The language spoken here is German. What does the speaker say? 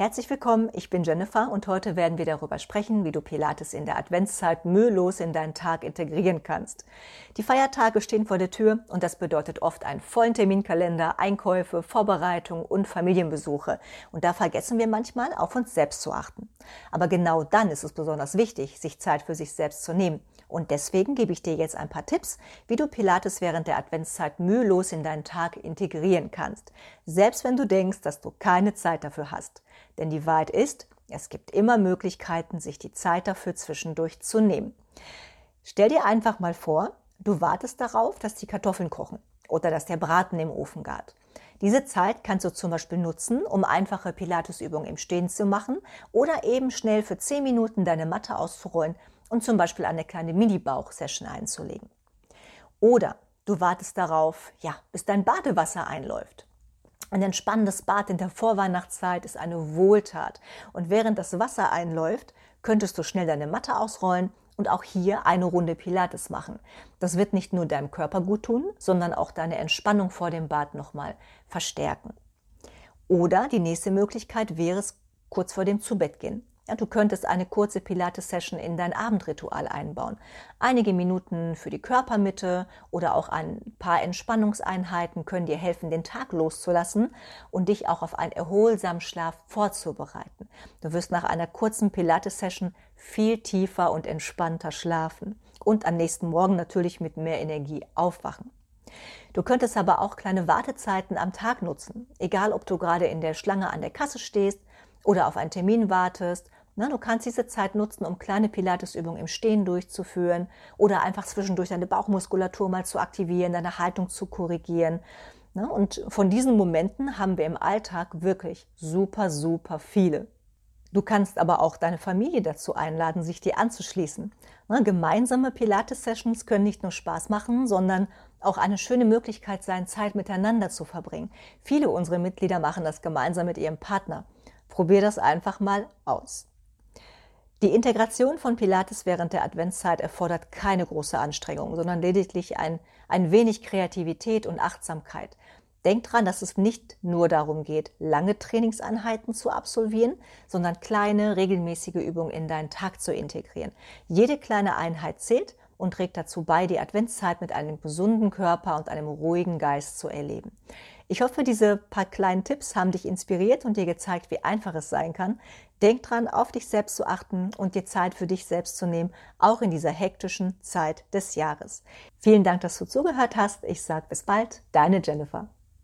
Herzlich willkommen, ich bin Jennifer und heute werden wir darüber sprechen, wie du Pilates in der Adventszeit mühelos in deinen Tag integrieren kannst. Die Feiertage stehen vor der Tür und das bedeutet oft einen vollen Terminkalender, Einkäufe, Vorbereitung und Familienbesuche. Und da vergessen wir manchmal, auf uns selbst zu achten. Aber genau dann ist es besonders wichtig, sich Zeit für sich selbst zu nehmen. Und deswegen gebe ich dir jetzt ein paar Tipps, wie du Pilates während der Adventszeit mühelos in deinen Tag integrieren kannst. Selbst wenn du denkst, dass du keine Zeit dafür hast. Denn die Wahrheit ist, es gibt immer Möglichkeiten, sich die Zeit dafür zwischendurch zu nehmen. Stell dir einfach mal vor, du wartest darauf, dass die Kartoffeln kochen oder dass der Braten im Ofen gart. Diese Zeit kannst du zum Beispiel nutzen, um einfache Pilatesübungen im Stehen zu machen oder eben schnell für 10 Minuten deine Matte auszurollen und zum Beispiel eine kleine Mini-Bauch-Session einzulegen. Oder du wartest darauf, ja, bis dein Badewasser einläuft. Ein entspannendes Bad in der Vorweihnachtszeit ist eine Wohltat. Und während das Wasser einläuft, könntest du schnell deine Matte ausrollen und auch hier eine Runde Pilates machen. Das wird nicht nur deinem Körper gut tun, sondern auch deine Entspannung vor dem Bad nochmal verstärken. Oder die nächste Möglichkeit wäre es kurz vor dem Zubettgehen. Ja, du könntest eine kurze Pilates-Session in dein Abendritual einbauen. Einige Minuten für die Körpermitte oder auch ein paar Entspannungseinheiten können dir helfen, den Tag loszulassen und dich auch auf einen erholsamen Schlaf vorzubereiten. Du wirst nach einer kurzen Pilates-Session viel tiefer und entspannter schlafen und am nächsten Morgen natürlich mit mehr Energie aufwachen. Du könntest aber auch kleine Wartezeiten am Tag nutzen, egal ob du gerade in der Schlange an der Kasse stehst oder auf einen Termin wartest na, du kannst diese Zeit nutzen, um kleine Pilatesübungen im Stehen durchzuführen oder einfach zwischendurch deine Bauchmuskulatur mal zu aktivieren, deine Haltung zu korrigieren. Na, und von diesen Momenten haben wir im Alltag wirklich super, super viele. Du kannst aber auch deine Familie dazu einladen, sich dir anzuschließen. Na, gemeinsame Pilates-Sessions können nicht nur Spaß machen, sondern auch eine schöne Möglichkeit sein, Zeit miteinander zu verbringen. Viele unserer Mitglieder machen das gemeinsam mit ihrem Partner. Probier das einfach mal aus. Die Integration von Pilates während der Adventszeit erfordert keine große Anstrengung, sondern lediglich ein, ein wenig Kreativität und Achtsamkeit. Denk dran, dass es nicht nur darum geht, lange Trainingseinheiten zu absolvieren, sondern kleine, regelmäßige Übungen in deinen Tag zu integrieren. Jede kleine Einheit zählt und trägt dazu bei, die Adventszeit mit einem gesunden Körper und einem ruhigen Geist zu erleben. Ich hoffe, diese paar kleinen Tipps haben dich inspiriert und dir gezeigt, wie einfach es sein kann. Denk dran, auf dich selbst zu achten und dir Zeit für dich selbst zu nehmen, auch in dieser hektischen Zeit des Jahres. Vielen Dank, dass du zugehört hast. Ich sage bis bald, deine Jennifer.